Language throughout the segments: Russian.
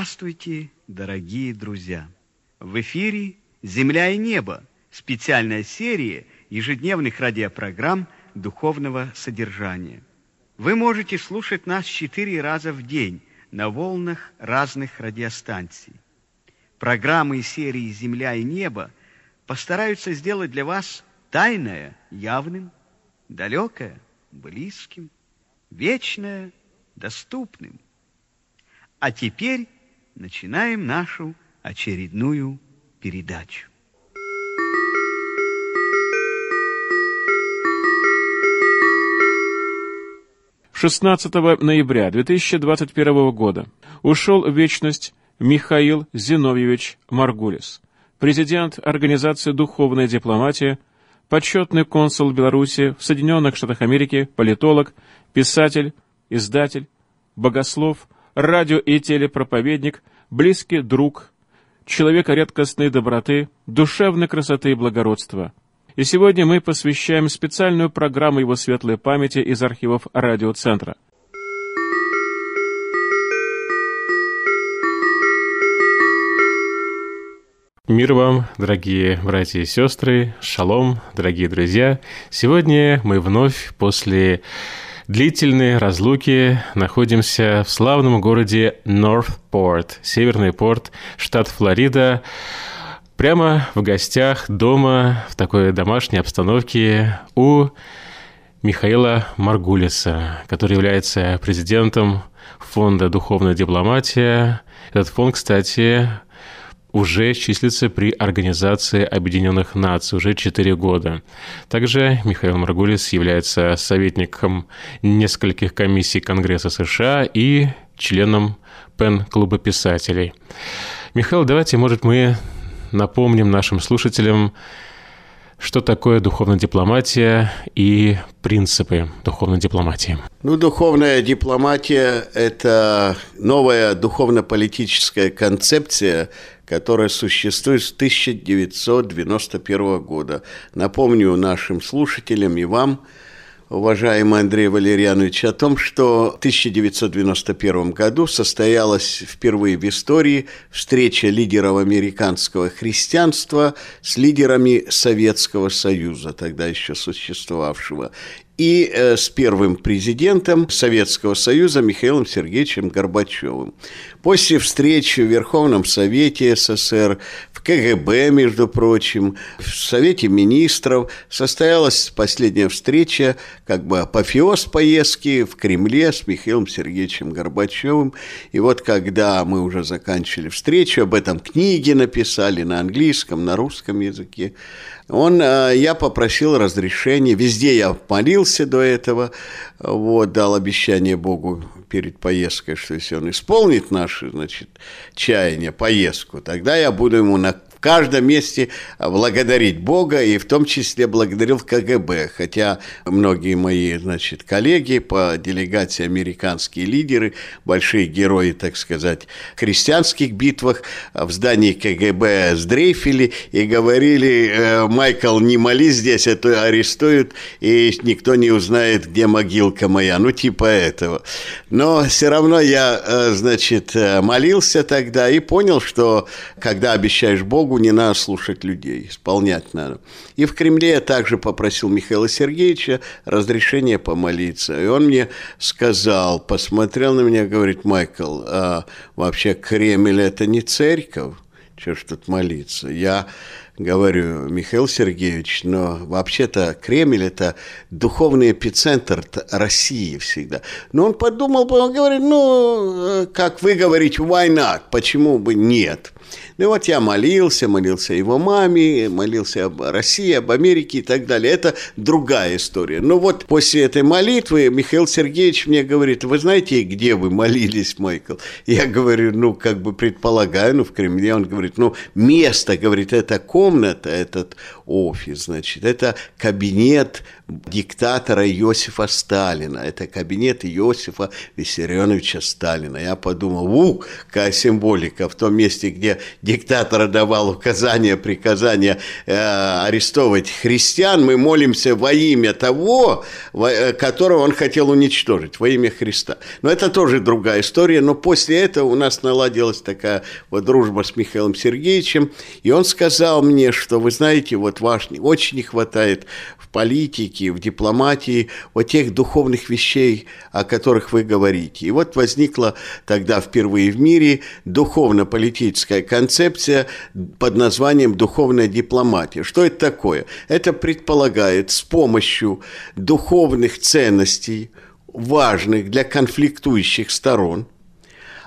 Здравствуйте, дорогие друзья! В эфире «Земля и небо» специальная серия ежедневных радиопрограмм духовного содержания. Вы можете слушать нас четыре раза в день на волнах разных радиостанций. Программы и серии «Земля и небо» постараются сделать для вас тайное явным, далекое близким, вечное доступным. А теперь начинаем нашу очередную передачу. Шестнадцатого ноября 2021 года ушел в вечность Михаил Зиновьевич Маргулис, президент Организации «Духовная дипломатия», почетный консул Беларуси в Соединенных Штатах Америки, политолог, писатель, издатель, богослов – радио- и телепроповедник, близкий друг, человек редкостной доброты, душевной красоты и благородства. И сегодня мы посвящаем специальную программу его светлой памяти из архивов радиоцентра. Мир вам, дорогие братья и сестры, шалом, дорогие друзья. Сегодня мы вновь после длительной разлуки находимся в славном городе Норthport, северный порт, штат Флорида, прямо в гостях дома в такой домашней обстановке у Михаила Маргулиса, который является президентом фонда «Духовная дипломатия». Этот фонд, кстати, уже числится при Организации Объединенных Наций уже 4 года. Также Михаил Маргулис является советником нескольких комиссий Конгресса США и членом Пен-клуба писателей. Михаил, давайте, может, мы напомним нашим слушателям, что такое духовная дипломатия и принципы духовной дипломатии? Ну, духовная дипломатия – это новая духовно-политическая концепция, которая существует с 1991 года. Напомню нашим слушателям и вам, уважаемый Андрей Валерьянович, о том, что в 1991 году состоялась впервые в истории встреча лидеров американского христианства с лидерами Советского Союза, тогда еще существовавшего и э, с первым президентом Советского Союза Михаилом Сергеевичем Горбачевым. После встречи в Верховном Совете СССР, в КГБ, между прочим, в Совете Министров состоялась последняя встреча, как бы апофеоз поездки в Кремле с Михаилом Сергеевичем Горбачевым. И вот когда мы уже заканчивали встречу, об этом книги написали на английском, на русском языке, он, э, я попросил разрешения, везде я молился до этого, вот, дал обещание Богу перед поездкой, что если он исполнит наши, значит, чаяния, поездку, тогда я буду ему на каждом месте благодарить Бога, и в том числе благодарил КГБ, хотя многие мои, значит, коллеги по делегации, американские лидеры, большие герои, так сказать, христианских битвах в здании КГБ сдрейфили и говорили, «Э, Майкл, не молись здесь, а то арестуют, и никто не узнает, где могилка моя, ну, типа этого. Но все равно я, э, значит, э, молился тогда и понял, что когда обещаешь Богу, Богу не надо слушать людей, исполнять надо. И в Кремле я также попросил Михаила Сергеевича разрешения помолиться. И он мне сказал, посмотрел на меня, говорит, Майкл, а вообще Кремль это не церковь, что ж тут молиться. Я говорю, Михаил Сергеевич, но вообще-то Кремль – это духовный эпицентр России всегда. Но он подумал, он говорит, ну, э, как вы говорите, not, почему бы нет? Ну вот я молился, молился его маме, молился об России, об Америке и так далее. Это другая история. Но вот после этой молитвы Михаил Сергеевич мне говорит, вы знаете, где вы молились, Майкл? Я говорю, ну, как бы предполагаю, ну, в Кремле. Он говорит, ну, место, говорит, это комната, этот офис, значит, это кабинет диктатора Иосифа Сталина. Это кабинет Иосифа Виссарионовича Сталина. Я подумал, у, какая символика в том месте, где диктатор давал указания, приказания э, арестовывать христиан, мы молимся во имя того, во, э, которого он хотел уничтожить, во имя Христа. Но это тоже другая история. Но после этого у нас наладилась такая вот дружба с Михаилом Сергеевичем, и он сказал мне, что, вы знаете, вот ваш, очень не хватает политике, в дипломатии, о тех духовных вещей, о которых вы говорите. И вот возникла тогда впервые в мире духовно-политическая концепция под названием «духовная дипломатия». Что это такое? Это предполагает с помощью духовных ценностей, важных для конфликтующих сторон –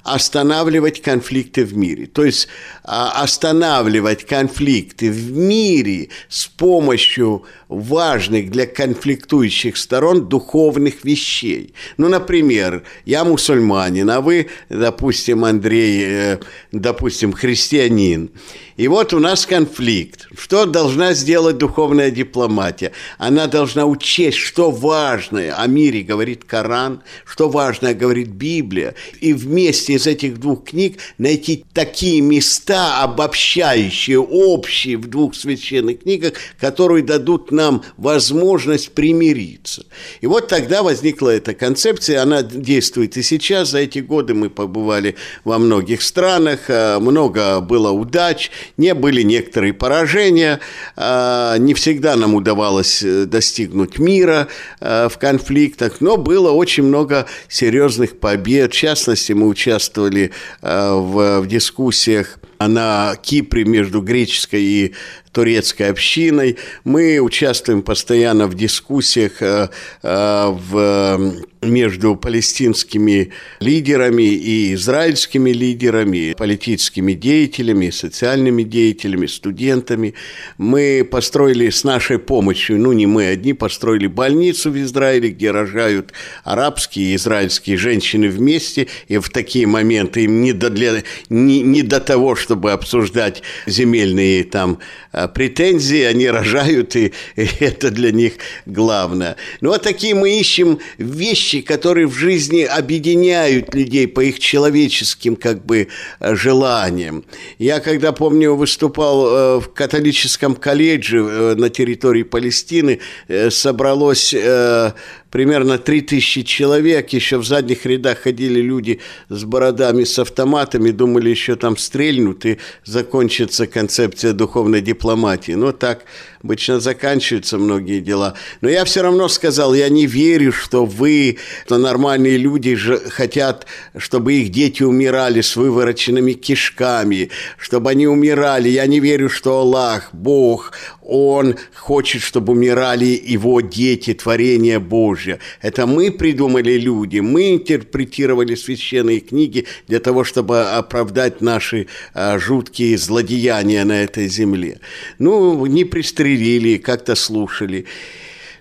останавливать конфликты в мире. То есть а, останавливать конфликты в мире с помощью важных для конфликтующих сторон духовных вещей. Ну, например, я мусульманин, а вы, допустим, Андрей, э, допустим, христианин. И вот у нас конфликт. Что должна сделать духовная дипломатия? Она должна учесть, что важное о мире говорит Коран, что важное говорит Библия, и вместе из этих двух книг найти такие места, обобщающие, общие в двух священных книгах, которые дадут нам возможность примириться. И вот тогда возникла эта концепция, она действует и сейчас. За эти годы мы побывали во многих странах, э, много было удач, не были некоторые поражения, а, не всегда нам удавалось э, достигнуть мира э, в конфликтах, но было очень много серьезных побед. В частности, мы участвовали э, в, дискуссиях на Кипре между греческой и турецкой общиной. Мы участвуем постоянно в дискуссиях э, э, в между палестинскими лидерами и израильскими лидерами, политическими деятелями, социальными деятелями, студентами. Мы построили с нашей помощью, ну не мы одни, построили больницу в Израиле, где рожают арабские и израильские женщины вместе, и в такие моменты им не до, для, не, не до того, чтобы обсуждать земельные там а, претензии, они рожают, и, и это для них главное. Ну, вот такие мы ищем вещи, которые в жизни объединяют людей по их человеческим, как бы, желаниям. Я, когда, помню, выступал э, в католическом колледже э, на территории Палестины, э, собралось примерно 3000 человек, еще в задних рядах ходили люди с бородами, с автоматами, думали, еще там стрельнут и закончится концепция духовной дипломатии. Но так обычно заканчиваются многие дела. Но я все равно сказал, я не верю, что вы, что нормальные люди же хотят, чтобы их дети умирали с вывороченными кишками, чтобы они умирали. Я не верю, что Аллах, Бог, Он хочет, чтобы умирали его дети, творение Божье. Это мы придумали люди, мы интерпретировали священные книги для того, чтобы оправдать наши а, жуткие злодеяния на этой земле. Ну, не пристрелили как-то слушали.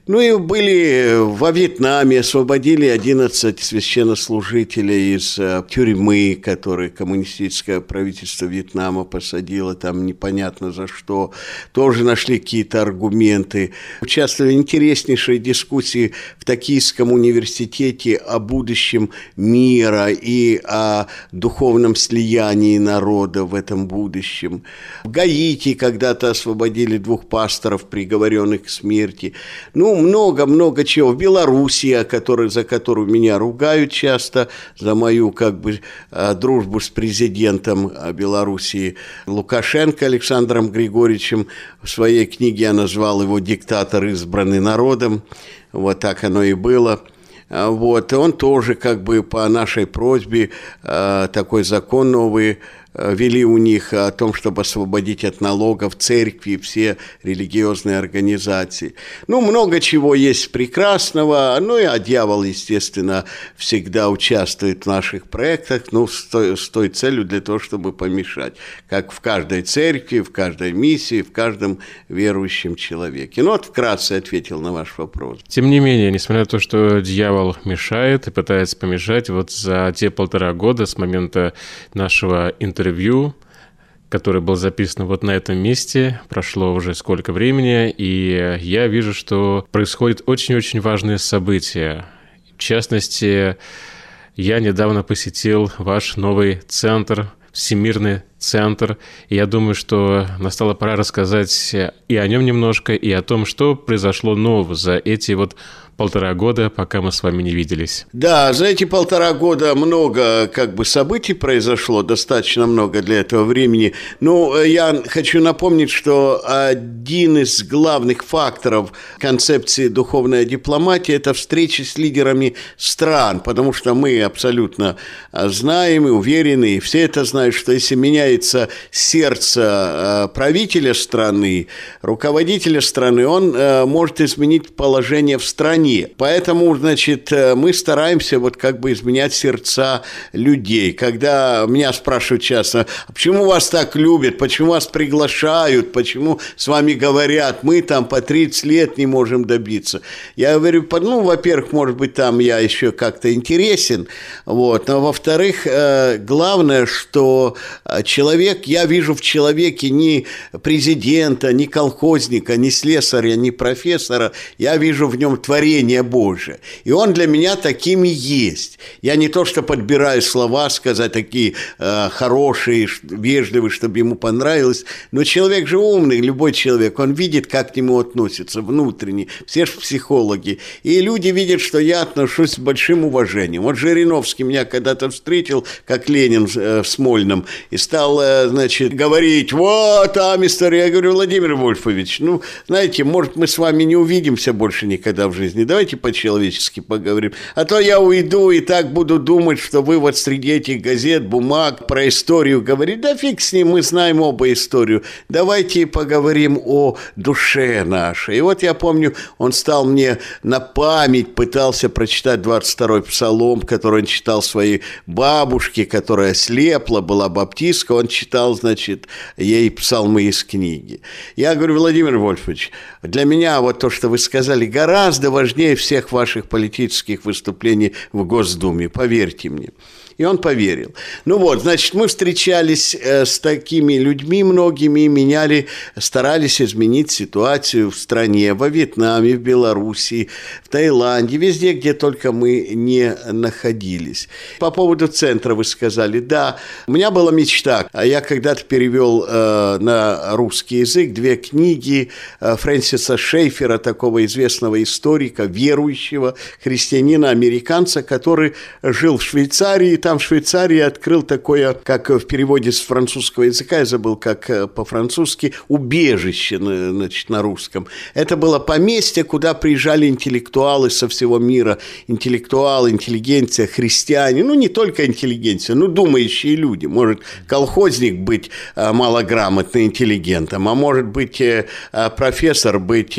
Ну и были во Вьетнаме, освободили 11 священнослужителей из э, тюрьмы, которые коммунистическое правительство Вьетнама посадило там непонятно за что. Тоже нашли какие-то аргументы. Участвовали в интереснейшей дискуссии в Токийском университете о будущем мира и о духовном слиянии народа в этом будущем. В Гаити когда-то освободили двух пасторов, приговоренных к смерти. Ну, много-много чего. В Белоруссии, который, за которую меня ругают часто, за мою как бы э, дружбу с президентом э, Белоруссии Лукашенко Александром Григорьевичем. В своей книге я назвал его «Диктатор, избранный народом». Вот так оно и было. А вот, и он тоже как бы по нашей просьбе э, такой закон новый Э, вели у них о том, чтобы освободить от налогов церкви, все религиозные организации. Ну, много чего есть прекрасного, ну и а дьявол, естественно, всегда участвует в наших проектах, ну, с той, с той целью для того, чтобы помешать, как в каждой церкви, в каждой миссии, в каждом верующем человеке. Ну, вот вкратце ответил на ваш вопрос. Тем не менее, несмотря на то, что дьявол мешает и пытается помешать, вот за те полтора года с момента нашего интервью интервью который был записан вот на этом месте. Прошло уже сколько времени, и я вижу, что происходят очень-очень важные события. В частности, я недавно посетил ваш новый центр, Всемирный центр. И я думаю, что настала пора рассказать и о нем немножко, и о том, что произошло нового за эти вот полтора года, пока мы с вами не виделись. Да, за эти полтора года много как бы событий произошло, достаточно много для этого времени. Э, я хочу напомнить, что один из главных факторов концепции духовная дипломатия – это встречи с лидерами стран, потому что мы абсолютно э, знаем и уверены, и все это знают, что если меняется сердце э, правителя страны, руководителя страны, он может изменить положение в стране стране. Поэтому, значит, э, мы стараемся вот как бы изменять сердца людей. Когда меня спрашивают часто, а почему вас так любят, почему вас приглашают, почему с вами говорят, мы там по 30 лет не можем добиться. Я говорю, ну, во-первых, может быть, там я еще как-то интересен, вот, но во-вторых, э, главное, что э, человек, я вижу в человеке не президента, не колхозника, не слесаря, не профессора, я вижу в нем творение творение Божие. И он для меня таким и есть. Я не то, что подбираю слова сказать такие э, хорошие, вежливые, чтобы ему понравилось, но человек же умный, любой человек, он видит, как к нему относятся внутренне. Все же психологи. И люди видят, что я отношусь с большим уважением. Вот Жириновский меня когда-то встретил, как Ленин э, в Смольном, и стал, э, значит, говорить, вот там история. Я говорю, Владимир Вольфович, ну, знаете, может, мы с вами не увидимся больше никогда в жизни, жизни. Давайте по-человечески поговорим. А то я уйду и так буду думать, что вы вот среди этих газет, бумаг про историю говорите. Да фиг с ним, мы знаем оба историю. Давайте поговорим о душе нашей. И вот я помню, он стал мне на память, пытался прочитать 22-й псалом, который он читал своей бабушке, которая слепла, была баптистка. Он читал, значит, ей псалмы из книги. Я говорю, Владимир Вольфович, для меня вот то, что вы сказали, гораздо важнее важнее всех ваших политических выступлений в Госдуме, поверьте мне. И он поверил. Ну вот, значит, мы встречались э, с такими людьми многими, меняли, старались изменить ситуацию в стране, во Вьетнаме, в Белоруссии, в Таиланде, везде, где только мы не находились. По поводу центра вы сказали, да, у меня была мечта. Я когда-то перевел э, на русский язык две книги э, Фрэнсиса Шейфера, такого известного историка, верующего христианина, американца, который жил в Швейцарии, там в Швейцарии открыл такое, как в переводе с французского языка, я забыл, как э, по-французски, убежище, значит, на русском. Это было поместье, куда приезжали интеллектуалы со всего мира, интеллектуалы, интеллигенция, христиане, ну, не только интеллигенция, ну, думающие люди. Может колхозник быть э, малограмотным интеллигентом, а может быть э, профессор быть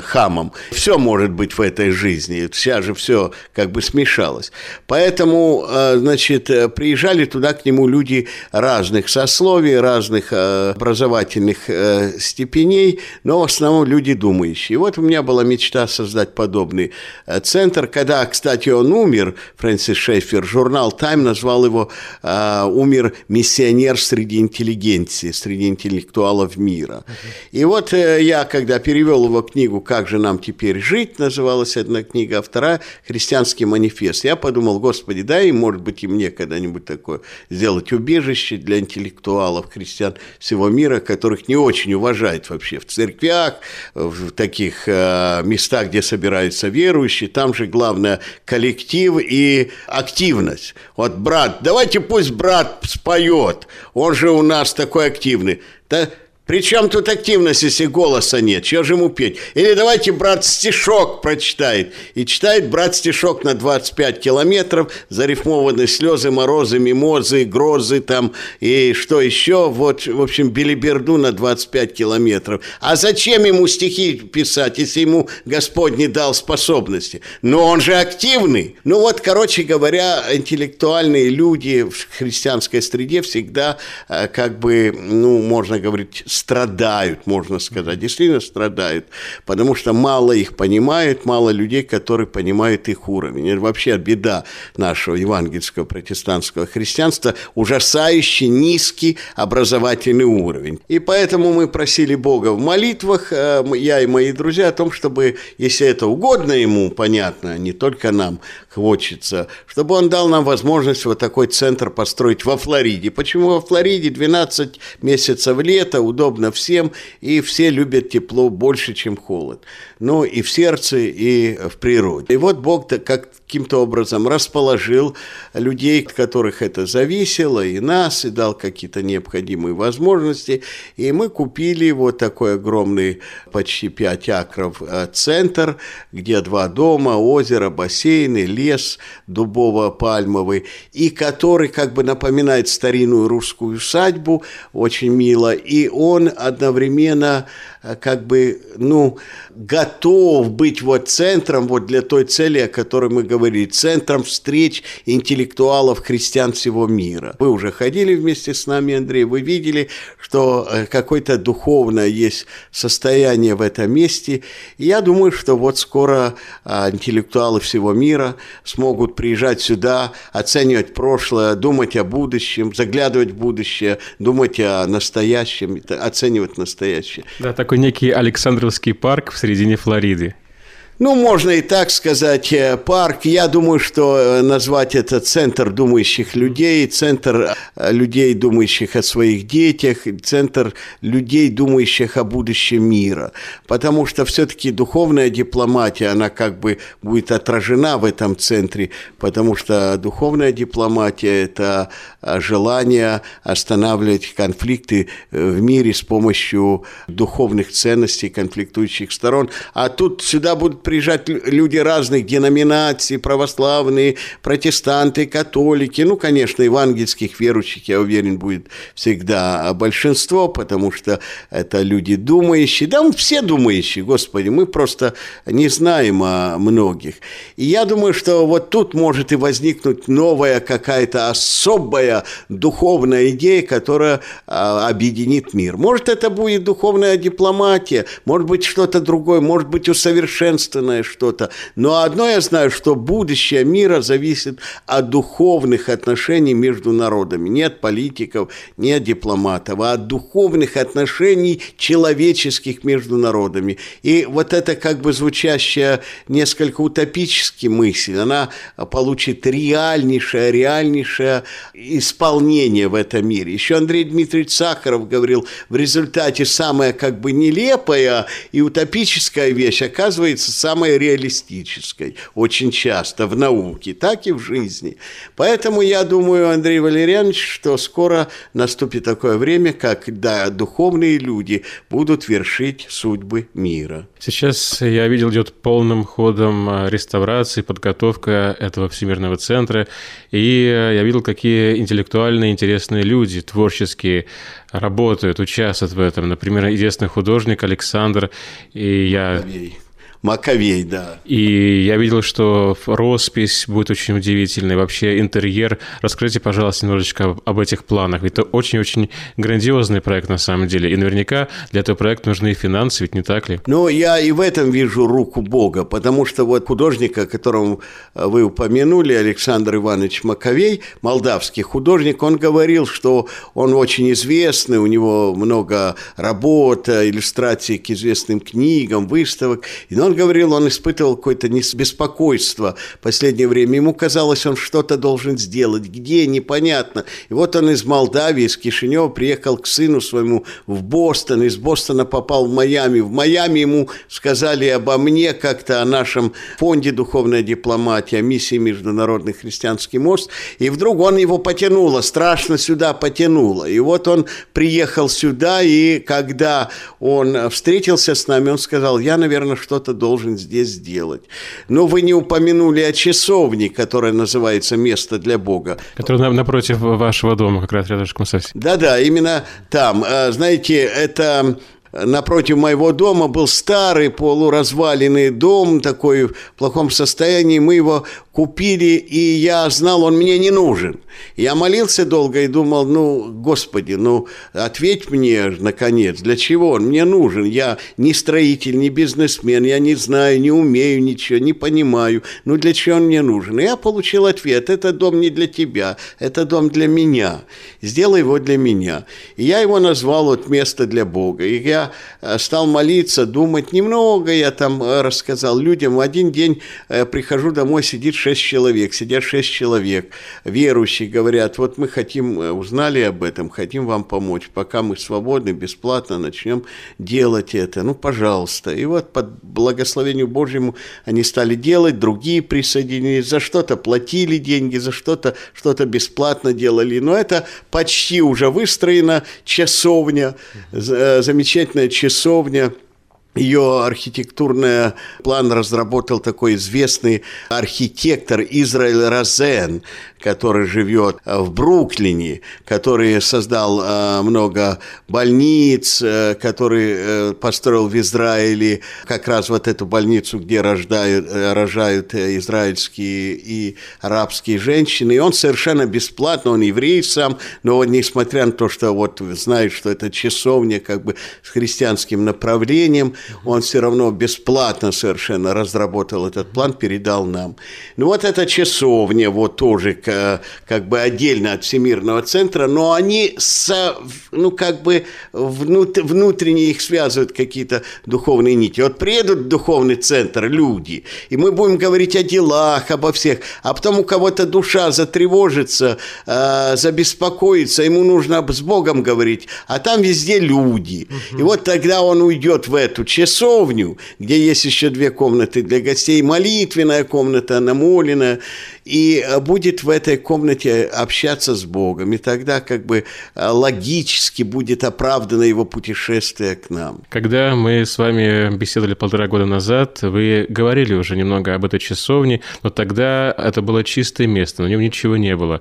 хамом. Все может быть в этой жизни, вся же все как бы смешалось. Поэтому значит, э, приезжали туда к нему люди разных сословий, разных э, образовательных э, степеней, но в основном люди думающие. И вот у меня была мечта создать подобный центр. Когда, кстати, он умер, Фрэнсис Шефер, журнал «Тайм» назвал его «Умер миссионер среди интеллигенции, среди интеллектуалов мира». И вот я, когда перевел его книгу «Как же нам теперь жить», называлась одна книга, а вторая «Христианский манифест», я подумал, Господи, дай, может быть, и мне когда-нибудь такое сделать убежище для интеллектуалов, христиан всего мира, которых не очень уважают вообще в церквях, в таких э, местах, где собираются верующие. Там же главное коллектив и активность. Вот брат, давайте пусть брат споет, он же у нас такой активный. Причем тут активность, если голоса нет? Чего же ему петь? Или давайте брат стишок прочитает. И читает брат стишок на 25 километров, зарифмованные слезы, морозы, мимозы, грозы там, и что еще, вот, в общем, билиберду на 25 километров. А зачем ему стихи писать, если ему Господь не дал способности? Но он же активный. Ну вот, короче говоря, интеллектуальные люди в христианской среде всегда, э, как бы, ну, можно говорить, страдают, можно сказать, действительно страдают, потому что мало их понимают, мало людей, которые понимают их уровень. Это вообще беда нашего евангельского протестантского христианства, ужасающий низкий образовательный уровень. И поэтому мы просили Бога в молитвах, э, я и мои друзья, о том, чтобы, если это угодно ему, понятно, не только нам хочется, чтобы он дал нам возможность вот такой центр построить во Флориде. Почему во Флориде 12 месяцев лета, удобно всем, и все любят тепло больше, чем холод. Ну, и в сердце, и в природе. И вот Бог каким-то образом расположил людей, от которых это зависело, и нас, и дал какие-то необходимые возможности. И мы купили вот такой огромный, почти 5 акров, э, центр, где два дома, озеро, бассейны, лес дубово-пальмовый, и который как бы напоминает старинную русскую усадьбу, очень мило, и он одновременно Э, как бы, ну, готов быть вот центром вот для той цели, о которой мы говорили, центром встреч интеллектуалов христиан всего мира. Вы уже ходили вместе с нами, Андрей, вы видели, что э, какое-то духовное есть состояние в этом месте. И я думаю, что вот скоро э, интеллектуалы всего мира смогут приезжать сюда, оценивать прошлое, думать о будущем, заглядывать в будущее, думать о настоящем, оценивать настоящее. Да, такой некий Александровский парк в середине Флориды. Ну, можно и так сказать, э, парк. Я думаю, что э, назвать это центр думающих людей, центр э, людей, думающих о своих детях, центр людей, думающих о будущем мира. Потому что все-таки духовная дипломатия, она как бы будет отражена в этом центре, потому что духовная дипломатия – это желание останавливать конфликты в мире с помощью духовных ценностей конфликтующих сторон. А тут сюда будут приезжать люди разных деноминаций, православные, протестанты, католики, ну, конечно, евангельских верующих, я уверен, будет всегда большинство, потому что это люди думающие, да, мы все думающие, Господи, мы просто не знаем о многих. И я думаю, что вот тут может и возникнуть новая какая-то особая духовная идея, которая а, объединит мир. Может, это будет духовная дипломатия, может быть, что-то другое, может быть, усовершенствование собственное что-то. Но одно я знаю, что будущее мира зависит от духовных отношений между народами. Не от политиков, не от дипломатов, а от духовных отношений человеческих между народами. И вот это как бы звучащая несколько утопически мысль, она получит реальнейшее, реальнейшее исполнение в этом мире. Еще Андрей Дмитриевич Сахаров говорил, в результате самая как бы нелепая и утопическая вещь оказывается самой реалистической, очень часто в науке, так и в жизни. Поэтому я думаю, Андрей Валерьянович, что скоро наступит такое время, когда духовные люди будут вершить судьбы мира. Сейчас я видел, идет полным ходом а, реставрация, подготовка этого всемирного центра, и а, я видел, какие интеллектуальные, интересные люди, творческие, работают, участвуют в этом. Например, известный художник Александр, и я... Маковей. Маковей, да. И я видел, что роспись будет очень удивительной, вообще интерьер. Расскажите, пожалуйста, немножечко об этих планах. Ведь это очень-очень грандиозный проект на самом деле. И наверняка для этого проекта нужны финансы, ведь не так ли? Ну, я и в этом вижу руку Бога, потому что вот художника, которого вы упомянули, Александр Иванович Маковей, молдавский художник, он говорил, что он очень известный, у него много работ, иллюстраций к известным книгам, выставок. Но он говорил, он испытывал какое-то беспокойство в последнее время. Ему казалось, он что-то должен сделать. Где, непонятно. И вот он из Молдавии, из Кишинева приехал к сыну своему в Бостон. Из Бостона попал в Майами. В Майами ему сказали обо мне как-то, о нашем фонде духовной дипломатии, о миссии Международный христианский мост. И вдруг он его потянуло, страшно сюда потянуло. И вот он приехал сюда, и когда он встретился с нами, он сказал, я, наверное, что-то должен здесь сделать. Но вы не упомянули о часовне, которая называется «Место для Бога». Которая напротив вашего дома, как раз рядышком совсем. Да-да, именно там. А, знаете, это напротив моего дома был старый полуразваленный дом, такой в плохом состоянии. Мы его купили, и я знал, он мне не нужен. Я молился долго и думал, ну, Господи, ну, ответь мне, наконец, для чего он мне нужен? Я не строитель, не бизнесмен, я не знаю, не умею ничего, не понимаю. Ну, для чего он мне нужен? И я получил ответ, это дом не для тебя, это дом для меня. Сделай его для меня. И я его назвал вот место для Бога. И я э, стал молиться, думать немного, я там э, рассказал людям. В один день э, прихожу домой, сидит шесть человек, сидят шесть человек, верующие, говорят, вот мы хотим, узнали об этом, хотим вам помочь, пока мы свободны, бесплатно начнем делать это. Ну, пожалуйста. И вот под благословению Божьему они стали делать, другие присоединились, за что-то платили деньги, за что-то что-то бесплатно делали. Но это почти уже выстроена часовня, замечательная часовня, ее архитектурный план разработал такой известный архитектор Израиль Розен, который живет в Бруклине, который создал э, много больниц, э, который э, построил в Израиле как раз вот эту больницу, где рождают, рожают израильские и арабские женщины. И он совершенно бесплатно, он еврей сам, но вот несмотря на то, что вот знает, что это часовня как бы с христианским направлением, он все равно бесплатно совершенно разработал этот план, передал нам. Ну вот эта часовня, вот тоже как бы отдельно от Всемирного центра, но они, со, ну, как бы внут, внутренне их связывают какие-то духовные нити. Вот приедут в духовный центр люди, и мы будем говорить о делах, обо всех, а потом у кого-то душа затревожится, э, забеспокоится, ему нужно с Богом говорить, а там везде люди. И вот тогда он уйдет в эту часовню, где есть еще две комнаты для гостей, молитвенная комната, намоленная, и э, будет в этой комнате общаться с Богом, и тогда как бы э, логически будет оправдано его путешествие к нам. Когда мы с вами беседовали полтора года назад, вы говорили уже немного об этой часовне, но тогда это было чистое место, на нем ничего не было.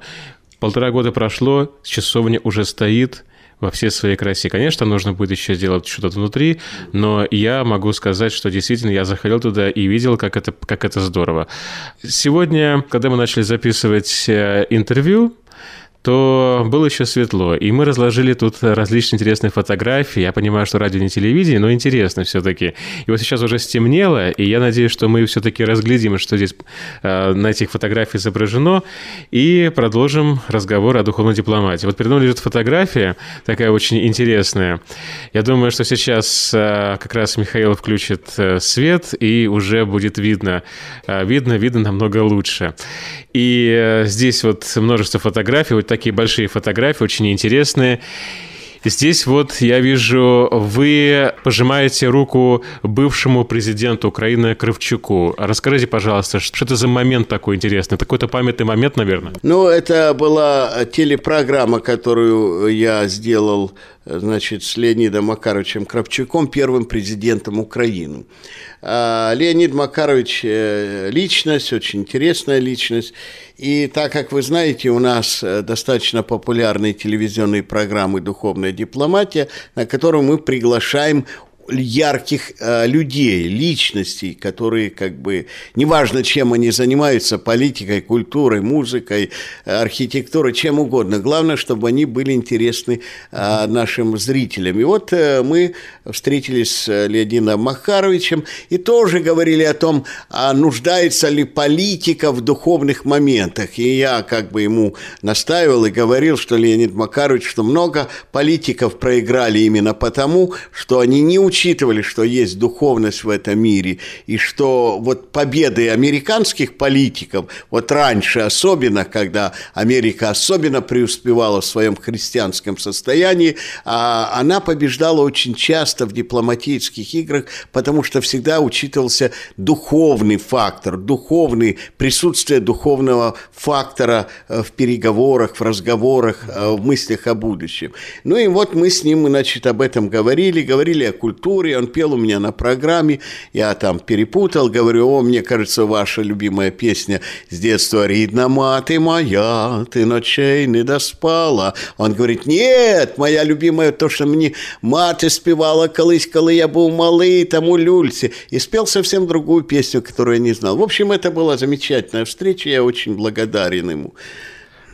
Полтора года прошло, часовня уже стоит, во всей своей красе. Конечно, нужно будет еще сделать что-то внутри, но я могу сказать, что действительно я заходил туда и видел, как это, как это здорово. Сегодня, когда мы начали записывать э, интервью, то было еще светло, и мы разложили тут различные интересные фотографии. Я понимаю, что радио не телевидение, но интересно все-таки. И вот сейчас уже стемнело, и я надеюсь, что мы все-таки разглядим, что здесь э, на этих фотографиях изображено, и продолжим разговор о духовной дипломатии. Вот передо мной лежит фотография, такая очень интересная. Я думаю, что сейчас э, как раз Михаил включит э, свет, и уже будет видно, э, видно, видно намного лучше. И э, здесь вот множество фотографий, вот такие большие фотографии, очень интересные. Здесь вот я вижу, вы пожимаете руку бывшему президенту Украины Кравчуку. Расскажите, пожалуйста, что это за момент такой интересный? Это какой-то памятный момент, наверное? Ну, это была телепрограмма, которую я сделал значит, с Леонидом Макаровичем Кравчуком, первым президентом Украины. А, Леонид Макарович э, – личность, очень интересная личность. И так как вы знаете, у нас э, достаточно популярные телевизионные программы «Духовная дипломатия», на которую мы приглашаем ярких э, людей, личностей, которые как бы, неважно, чем они занимаются, политикой, культурой, музыкой, архитектурой, чем угодно. Главное, чтобы они были интересны э, нашим зрителям. И вот э, мы встретились с Леонидом Махаровичем и тоже говорили о том, а нуждается ли политика в духовных моментах. И я как бы ему настаивал и говорил, что Леонид Макарович, что много политиков проиграли именно потому, что они не учились учитывали, что есть духовность в этом мире, и что вот победы американских политиков, вот раньше особенно, когда Америка особенно преуспевала в своем христианском состоянии, а она побеждала очень часто в дипломатических играх, потому что всегда учитывался духовный фактор, духовный, присутствие духовного фактора э, в переговорах, в разговорах, э, в мыслях о будущем. Ну и вот мы с ним, значит, об этом говорили, говорили о культуре, культуре, он пел у меня на программе, я там перепутал, говорю, о, мне кажется, ваша любимая песня с детства «Ридна маты моя, ты ночей не доспала». Он говорит, нет, моя любимая, то, что мне мать спевала колысь, коли я был малый, тому люльце. И спел совсем другую песню, которую я не знал. В общем, это была замечательная встреча, я очень благодарен ему.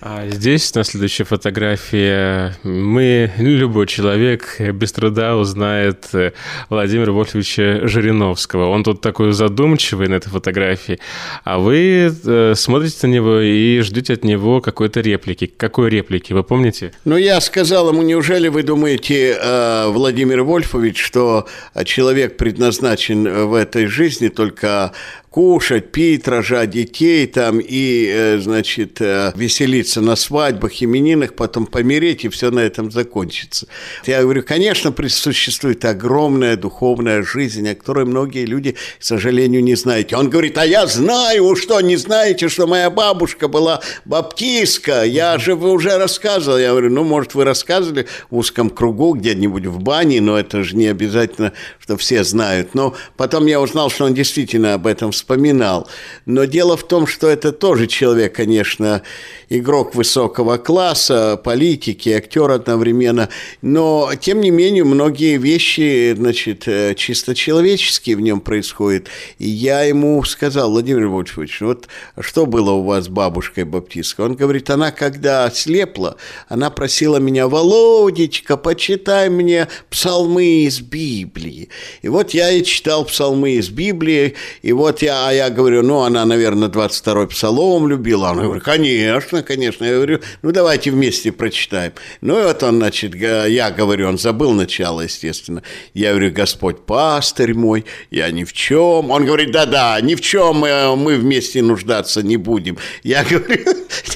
А здесь, на следующей фотографии, мы, любой человек без труда узнает э, Владимира Вольфовича Жириновского. Он тут такой задумчивый на этой фотографии, а вы э, смотрите на него и ждете от него какой-то реплики. Какой реплики, вы помните? Ну, я сказал ему, неужели вы думаете, э, Владимир Вольфович, что человек предназначен в этой жизни только кушать, пить, рожать детей там и, э, значит, э, веселиться на свадьбах, именинах, потом помереть, и все на этом закончится. Я говорю, конечно, существует огромная духовная жизнь, о которой многие люди, к сожалению, не знают. Он говорит, а я знаю, что, не знаете, что моя бабушка была баптистка? Я же вы уже рассказывал. Я говорю, ну, может, вы рассказывали в узком кругу где-нибудь в бане, но это же не обязательно, что все знают. Но потом я узнал, что он действительно об этом вспоминал. Но дело в том, что это тоже человек, конечно, игрок высокого класса, политики, актер одновременно. Но, тем не менее, многие вещи, значит, э, чисто человеческие в нем происходят. И я ему сказал, Владимир Вольфович, вот что было у вас с бабушкой баптисткой? Он говорит, она когда слепла, она просила меня, Володечка, почитай мне псалмы из Библии. И вот я и читал псалмы из Библии, и вот я а я говорю, ну, она, наверное, 22-й псалом любила. Она говорит, конечно, конечно. Я говорю, ну, давайте вместе прочитаем. Ну, и вот он, значит, я говорю, он забыл начало, естественно. Я говорю, Господь пастырь мой, я ни в чем. Он говорит, да-да, ни в чем мы, мы вместе нуждаться не будем. Я говорю,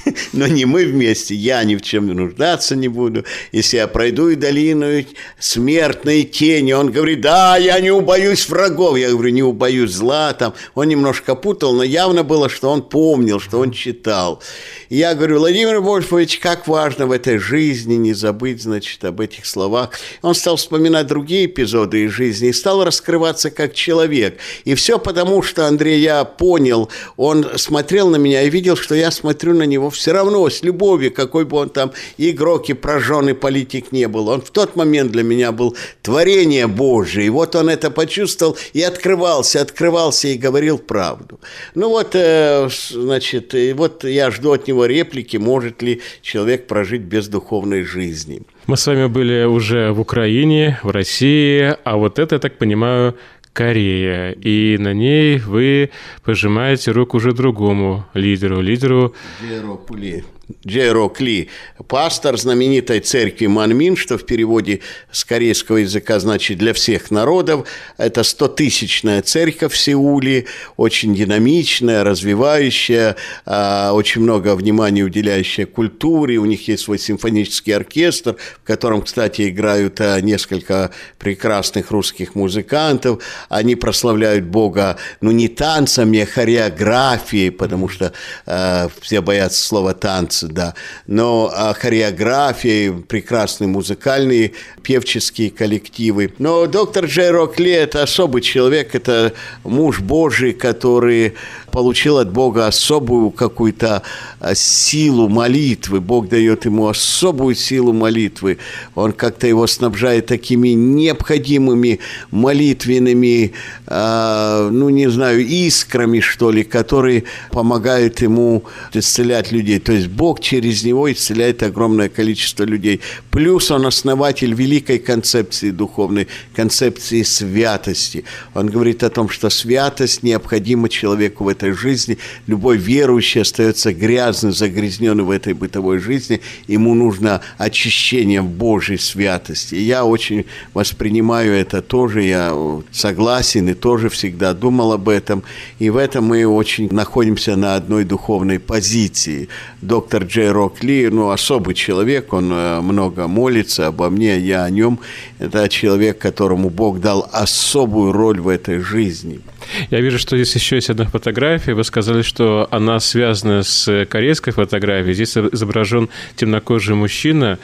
но не мы вместе, я ни в чем нуждаться не буду. Если я пройду и долину смертной тени, он говорит, да, я не убоюсь врагов. Я говорю, не убоюсь зла. Там. Он немножко путал, но явно было, что он помнил, что он читал. И я говорю, Владимир Вольфович, как важно в этой жизни не забыть, значит, об этих словах. Он стал вспоминать другие эпизоды из жизни и стал раскрываться как человек. И все потому, что, Андрей, я понял, он смотрел на меня и видел, что я смотрю на него все равно с любовью, какой бы он там игрок и прожженный политик не был. Он в тот момент для меня был творение Божие. И вот он это почувствовал и открывался, открывался и говорил правду. Ну вот, э, значит, и вот я жду от него реплики, может ли человек прожить без духовной жизни. Мы с вами были уже в Украине, в России, а вот это, я так понимаю, Корея, и на ней вы пожимаете руку уже другому лидеру, лидеру... Пули. Джеро Кли, пастор знаменитой церкви Манмин, что в переводе с корейского языка значит «для всех народов». Это стотысячная церковь в Сеуле, очень динамичная, развивающая, а, очень много внимания уделяющая культуре. У них есть свой симфонический оркестр, в котором, кстати, играют а, несколько прекрасных русских музыкантов. Они прославляют Бога, ну, не танцами, а хореографией, потому что э, все боятся слова «танцы», танцы, да. Но а, хореография, прекрасные музыкальные, певческие коллективы. Но доктор Джей Рокли – это особый человек, это муж Божий, который получил от Бога особую какую-то а, силу молитвы. Бог дает ему особую силу молитвы. Он как-то его снабжает такими необходимыми молитвенными, э, ну, не знаю, искрами, что ли, которые помогают ему исцелять людей. То есть Бог через него исцеляет огромное количество людей. Плюс он основатель великой концепции духовной, концепции святости. Он говорит о том, что святость необходима человеку в этой жизни. Любой верующий остается грязным, загрязненным в этой бытовой жизни. Ему нужно очищение в Божьей святости. Я очень воспринимаю это тоже. Я согласен и тоже всегда думал об этом. И в этом мы очень находимся на одной духовной позиции. Доктор Джей Рок ну, особый человек, он э, много молится обо мне, я о нем. Это человек, которому Бог дал особую роль в этой жизни. Я вижу, что здесь еще есть одна фотография. Вы сказали, что она связана с корейской фотографией. Здесь изображен темнокожий мужчина.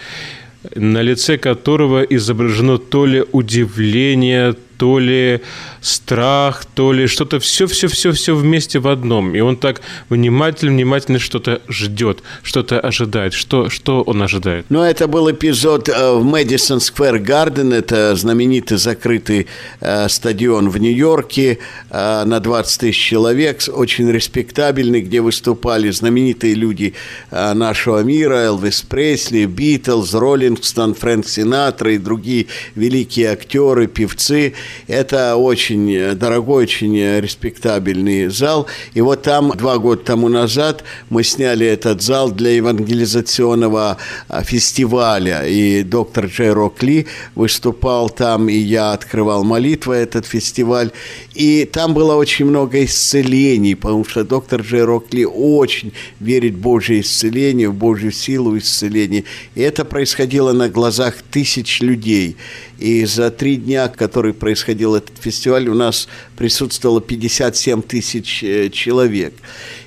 на лице которого изображено то ли удивление, то ли страх, то ли что-то все-все-все-все вместе в одном. И он так внимательно-внимательно что-то ждет, что-то ожидает. Что, что он ожидает? Ну, это был эпизод э, в Мэдисон Сквер Гарден. Это знаменитый закрытый э, стадион в Нью-Йорке э, на 20 тысяч человек, очень респектабельный, где выступали знаменитые люди э, нашего мира, Элвис Пресли, Битлз, Роллингстон, Фрэнк Синатра и другие великие актеры, певцы. Это очень дорогой, очень респектабельный зал. И вот там два года тому назад мы сняли этот зал для евангелизационного а, фестиваля. И доктор Джей Рок Ли выступал там, и я открывал молитвы этот фестиваль. И там было очень много исцелений, потому что доктор Джей Рок Ли очень верит в Божье исцеление, в Божью силу исцеления. И это происходило на глазах тысяч людей. И за три дня, который происходил этот фестиваль, у нас присутствовало 57 тысяч э, человек.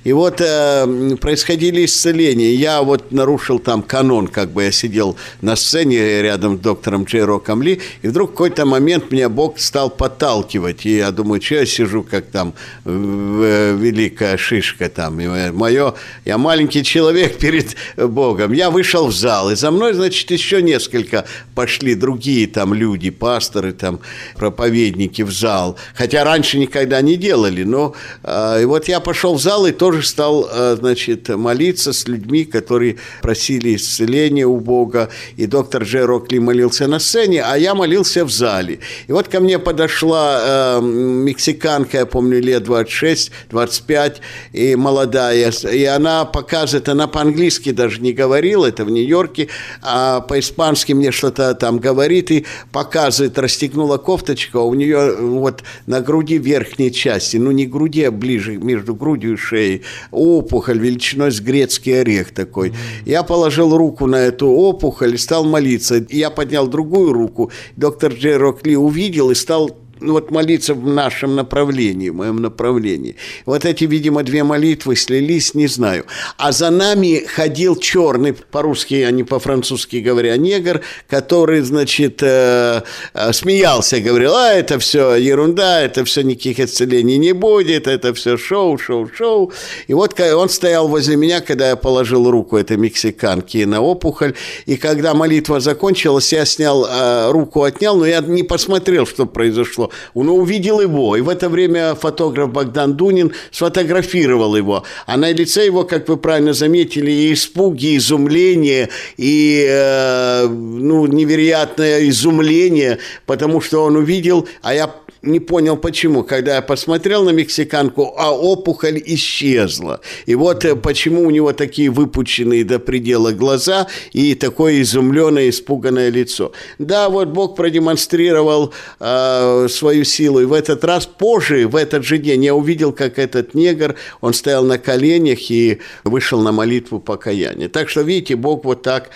И вот э, происходили исцеления. Я вот нарушил там канон, как бы я сидел на сцене рядом с доктором Джей Роком Ли, и вдруг в какой-то момент меня Бог стал подталкивать. И я думаю, что я сижу, как там э, великая шишка там. И мое, я маленький человек перед Богом. Я вышел в зал, и за мной, значит, еще несколько пошли другие там люди, пасторы, там, проповедники в зал. Хотя раньше никогда не делали, но э, и вот я пошел в зал и тоже стал, э, значит, молиться с людьми, которые просили исцеления у Бога. И доктор Джей Рокли молился на сцене, а я молился в зале. И вот ко мне подошла э, мексиканка, я помню, лет 26-25, и молодая, и она показывает, она по-английски даже не говорила, это в Нью-Йорке, а по-испански мне что-то там говорит, и показывает, расстегнула кофточку, а у нее вот на груди верхней части, ну не груди, а ближе между грудью и шеей, опухоль величиной с грецкий орех такой. Я положил руку на эту опухоль и стал молиться. Я поднял другую руку, доктор Джей Рокли увидел и стал ну, вот молиться в нашем направлении, в моем направлении. Вот эти, видимо, две молитвы слились, не знаю. А за нами ходил черный, по-русски, а не по-французски говоря, негр, который, значит, э, э, смеялся, говорил, а это все ерунда, это все никаких исцелений не будет, это все шоу, шоу, шоу. И вот он стоял возле меня, когда я положил руку этой мексиканки на опухоль, и когда молитва закончилась, я снял э, руку, отнял, но я не посмотрел, что произошло он увидел его, и в это время фотограф Богдан Дунин сфотографировал его. А на лице его, как вы правильно заметили, и испуги, и изумление, и э, ну, невероятное изумление, потому что он увидел, а я не понял почему. Когда я посмотрел на мексиканку, а опухоль исчезла. И вот э, почему у него такие выпученные до предела глаза и такое изумленное, испуганное лицо. Да, вот Бог продемонстрировал э, свою силу. И в этот раз позже, в этот же день, я увидел, как этот негр, он стоял на коленях и вышел на молитву покаяния. Так что, видите, Бог вот так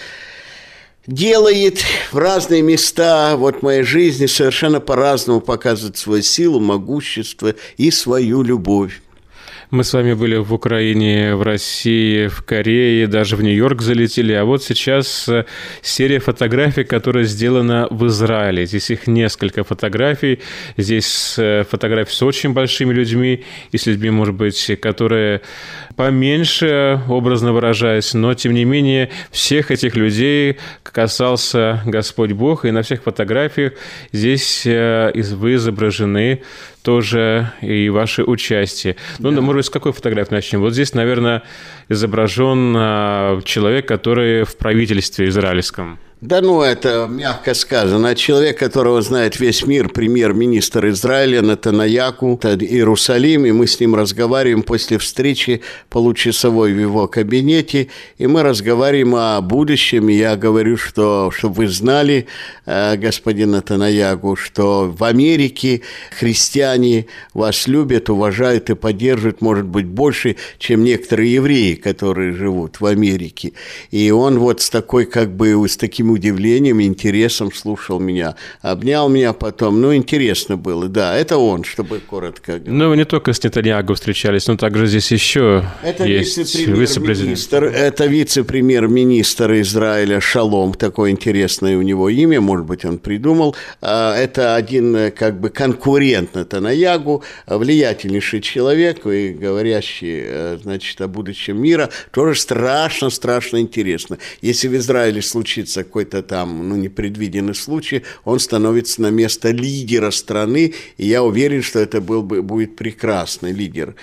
делает в разные места вот моей жизни совершенно по-разному показывает свою силу, могущество и свою любовь. Мы с вами были в Украине, в России, в Корее, даже в Нью-Йорк залетели. А вот сейчас э, серия фотографий, которая сделана в Израиле. Здесь их несколько фотографий. Здесь э, фотографии с очень большими людьми и с людьми, может быть, которые поменьше, образно выражаясь, но, тем не менее, всех этих людей касался Господь Бог, и на всех фотографиях здесь э, вы изображены тоже и ваше участие. Ну, да. может быть, с какой фотографии начнем? Вот здесь, наверное, изображен а, человек, который в правительстве израильском. Да ну, это мягко сказано. Человек, которого знает весь мир, премьер-министр Израиля Натанаяку, это Иерусалим, и мы с ним разговариваем после встречи получасовой в его кабинете, и мы разговариваем о будущем, и я говорю, что, чтобы вы знали, э, господин Натанаяку, что в Америке христиане вас любят, уважают и поддерживают, может быть, больше, чем некоторые евреи, которые живут в Америке. И он вот с такой, как бы, с таким удивлением, интересом слушал меня. Обнял меня потом. Ну, интересно было. Да, это он, чтобы коротко говорить. Ну, вы не только с Нетаньяго встречались, но также здесь еще это есть вице-премьер-министр. Это вице-премьер-министр Израиля Шалом. Такое интересное у него имя, может быть, он придумал. А, это один как бы конкурент Нетаньягу, влиятельнейший человек и говорящий, э, значит, о будущем мира. Тоже страшно-страшно интересно. Если в Израиле случится какой-то там, ну, непредвиденный случай, он становится на место лидера страны, и я уверен, что это был бы, будет прекрасный лидер.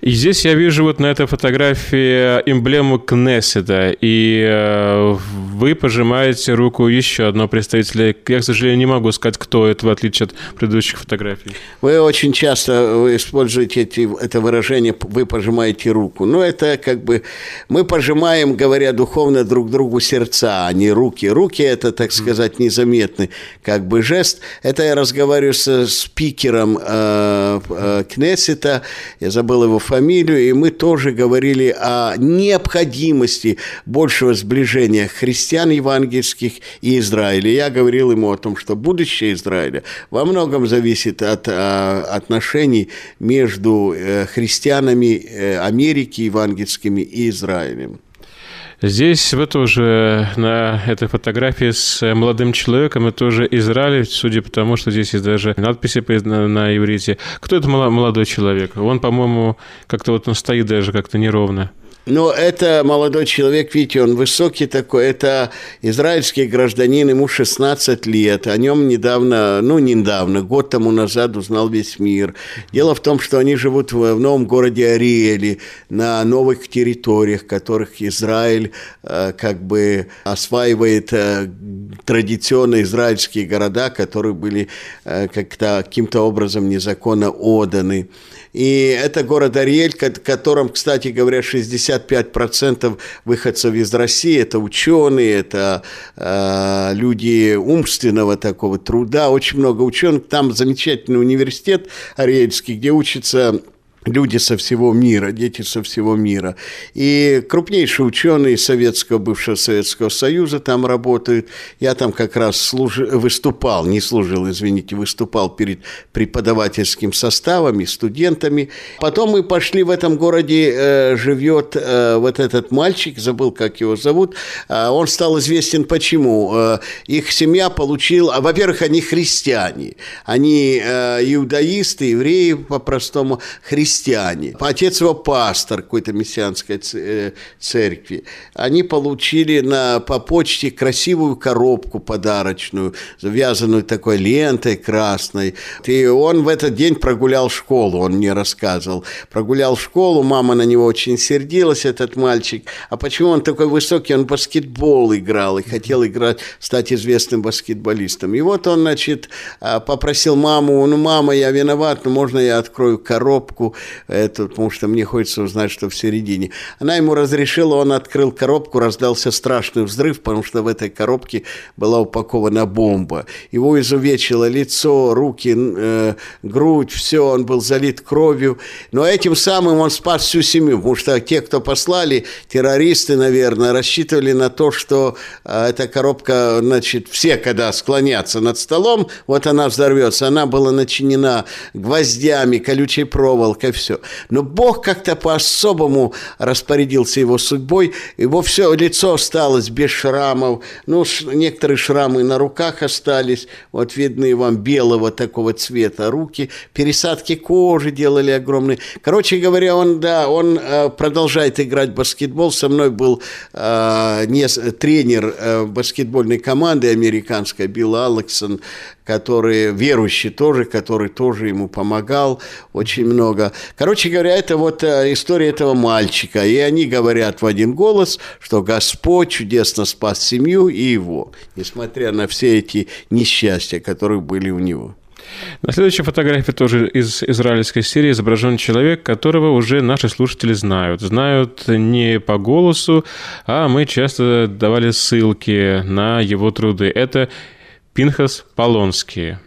И здесь я вижу вот на этой фотографии эмблему Кнессета, и э, вы пожимаете руку еще одного представителя. Я, к сожалению, не могу сказать, кто это, в отличие от предыдущих фотографий. Вы очень часто используете эти, это выражение «вы пожимаете руку». Но это как бы мы пожимаем, говоря духовно, друг другу сердца, а не руки. Руки – это, так сказать, незаметный как бы жест. Это я разговариваю с спикером э, э, Кнессета, я забыл его фамилию, и мы тоже говорили о необходимости большего сближения христиан евангельских и Израиля. Я говорил ему о том, что будущее Израиля во многом зависит от э, отношений между э, христианами э, Америки евангельскими и Израилем. Здесь вы тоже на этой фотографии с молодым человеком, это тоже Израиль, судя по тому, что здесь есть даже надписи на, на иврите. Кто это молодой человек? Он, по-моему, как-то вот он стоит даже как-то неровно. Но это молодой человек, видите, он высокий такой, это израильский гражданин, ему 16 лет, о нем недавно, ну, недавно, год тому назад узнал весь мир. Дело в том, что они живут в, в новом городе Ариэле, на новых территориях, которых Израиль э, как бы осваивает э, традиционные израильские города, которые были э, как-то каким-то образом незаконно отданы. И это город Ариэль, в котором, кстати говоря, 65% выходцев из России, это ученые, это э, люди умственного такого труда, очень много ученых. Там замечательный университет Ариэльский, где учатся люди со всего мира, дети со всего мира. И крупнейшие ученые советского, бывшего Советского Союза там работают. Я там как раз служ... выступал, не служил, извините, выступал перед преподавательским составом и студентами. Потом мы пошли в этом городе, э, живет э, вот этот мальчик, забыл, как его зовут. Э, он стал известен почему. Э, их семья получила, во-первых, они христиане, они э, иудаисты, евреи по-простому, христиане христиане, отец его пастор какой-то мессианской э, церкви, они получили на, по почте красивую коробку подарочную, завязанную такой лентой красной. И он в этот день прогулял школу, он мне рассказывал. Прогулял школу, мама на него очень сердилась, этот мальчик. А почему он такой высокий? Он баскетбол играл и хотел играть, стать известным баскетболистом. И вот он, значит, а, попросил маму, ну, мама, я виноват, но можно я открою коробку? Это, потому что мне хочется узнать, что в середине. Она ему разрешила, он открыл коробку, раздался страшный взрыв, потому что в этой коробке была упакована бомба. Его изувечило лицо, руки, э, грудь, все, он был залит кровью. Но этим самым он спас всю семью, потому что те, кто послали, террористы, наверное, рассчитывали на то, что э, эта коробка, значит, все, когда склонятся над столом, вот она взорвется. Она была начинена гвоздями, колючей проволокой, все. Но Бог как-то по-особому распорядился его судьбой, его все лицо осталось без шрамов, ну, некоторые шрамы на руках остались, вот видны вам белого такого цвета руки, пересадки кожи делали огромные. Короче говоря, он, да, он э, продолжает играть в баскетбол, со мной был э, не, тренер э, баскетбольной команды американской Билл Алексон, который верующий тоже, который тоже ему помогал очень много. Короче говоря, это вот э, история этого мальчика. И они говорят в один голос, что Господь чудесно спас семью и его, несмотря на все эти несчастья, которые были у него. На следующей фотографии тоже из израильской серии изображен человек, которого уже наши слушатели знают. Знают не по голосу, а мы часто давали ссылки на его труды. Это Пинхас Полонский.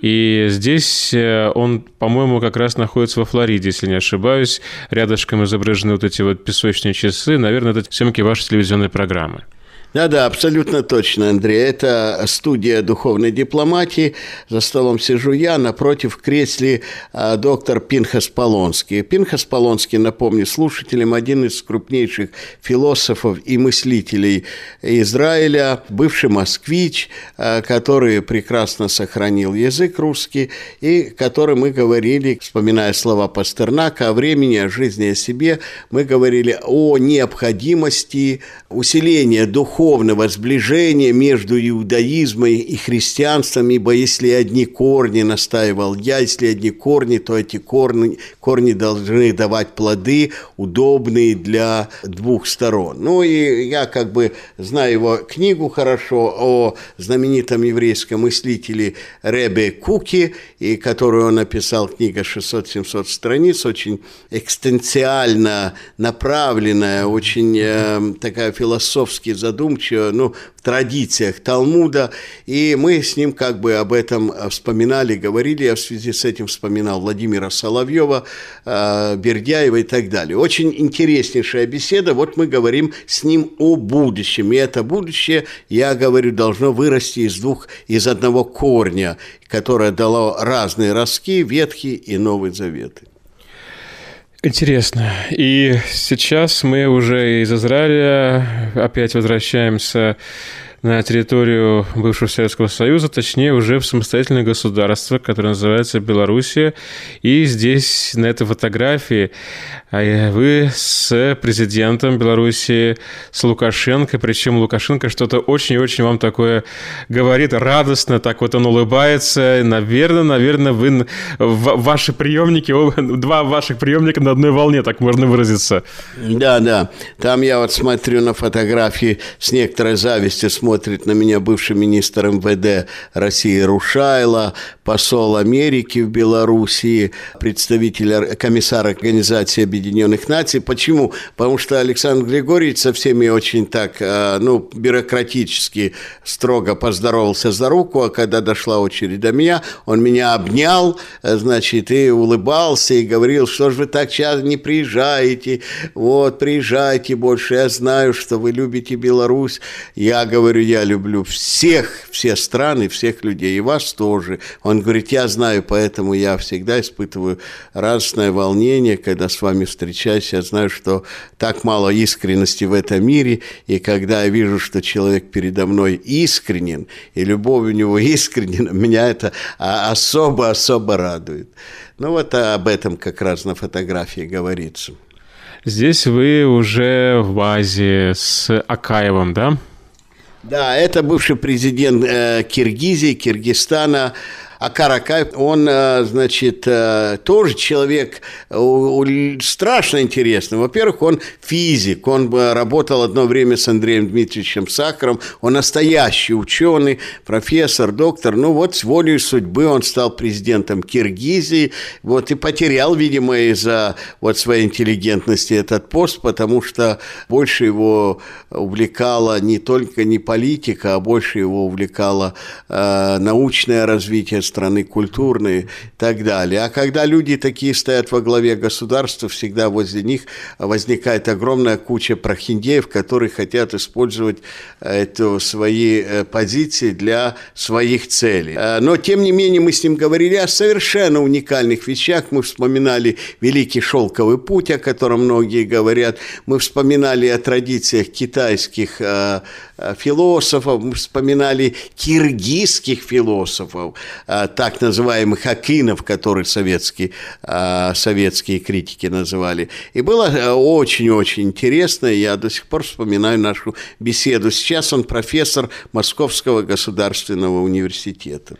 И здесь э, он, по-моему, как раз находится во Флориде, если не ошибаюсь. Рядышком изображены вот эти вот песочные часы. Наверное, это съемки вашей телевизионной программы. Да-да, абсолютно точно, Андрей. Это студия духовной дипломатии. За столом сижу я, напротив кресле а, доктор Пинхас Полонский. Пинхас Полонский, напомню слушателям, один из крупнейших философов и мыслителей Израиля, бывший москвич, а, который прекрасно сохранил язык русский, и который мы говорили, вспоминая слова Пастернака, о времени, о жизни, о себе, мы говорили о необходимости усиления духовного духовного сближения между иудаизмом и христианством, ибо если одни корни, настаивал я, если одни корни, то эти корни, корни должны давать плоды, удобные для двух сторон. Ну и я как бы знаю его книгу хорошо о знаменитом еврейском мыслителе Ребе Куки, и которую он написал, книга 600-700 страниц, очень экстенциально направленная, очень э, такая философски задуманная, задумчиво, ну, в традициях Талмуда, и мы с ним как бы об этом вспоминали, говорили, я в связи с этим вспоминал Владимира Соловьева, э, Бердяева и так далее. Очень интереснейшая беседа, вот мы говорим с ним о будущем, и это будущее, я говорю, должно вырасти из двух, из одного корня, которое дало разные ростки, Ветхий и Новый Заветы. Интересно. И сейчас мы уже из Израиля опять возвращаемся на территорию бывшего Советского Союза, точнее уже в самостоятельное государство, которое называется Белоруссия. И здесь на этой фотографии а, вы с президентом Белоруссии, с Лукашенко, причем Лукашенко что-то очень-очень вам такое говорит радостно, так вот он улыбается. Наверное, наверное, вы ваши приемники, два ваших приемника на одной волне, так можно выразиться. Да, да. Там я вот смотрю на фотографии с некоторой завистью, смотрит на меня бывший министр МВД России Рушайло, посол Америки в Белоруссии, представитель комиссара Организации Объединенных Наций. Почему? Потому что Александр Григорьевич со всеми очень так, э, ну, бюрократически строго поздоровался за руку, а когда дошла очередь до меня, он меня обнял, э, значит, и улыбался, и говорил, что же вы так часто не приезжаете, вот, приезжайте больше, я знаю, что вы любите Беларусь. Я говорю, я люблю всех, все страны, всех людей, и вас тоже. Он говорит, я знаю, поэтому я всегда испытываю радостное волнение, когда с вами встречаюсь. Я знаю, что так мало искренности в этом мире, и когда я вижу, что человек передо мной искренен, и любовь у него искренена, меня это особо-особо радует. Ну вот об этом как раз на фотографии говорится. Здесь вы уже в базе с Акаевым, да? Да, это бывший президент э, Киргизии, Киргизстана а Каракай, он, э, значит, э, тоже человек страшно интересный. Во-первых, он физик, он работал одно время с Андреем Дмитриевичем Сахаром, он настоящий ученый, профессор, доктор. Ну вот с волей судьбы он стал президентом Киргизии, вот и потерял, видимо, из-за вот своей интеллигентности этот пост, потому что больше его увлекала не только не политика, а больше его увлекало э, научное развитие страны, культурные и так далее. А когда люди такие стоят во главе государства, всегда возле них возникает огромная куча прохиндеев, которые хотят использовать эту, свои э, позиции для своих целей. Э, но, тем не менее, мы с ним говорили о совершенно уникальных вещах. Мы вспоминали Великий Шелковый путь, о котором многие говорят. Мы вспоминали о традициях китайских э, философов, мы вспоминали киргизских философов, так называемых акинов, которые советские, советские критики называли. И было очень-очень интересно, я до сих пор вспоминаю нашу беседу. Сейчас он профессор Московского государственного университета.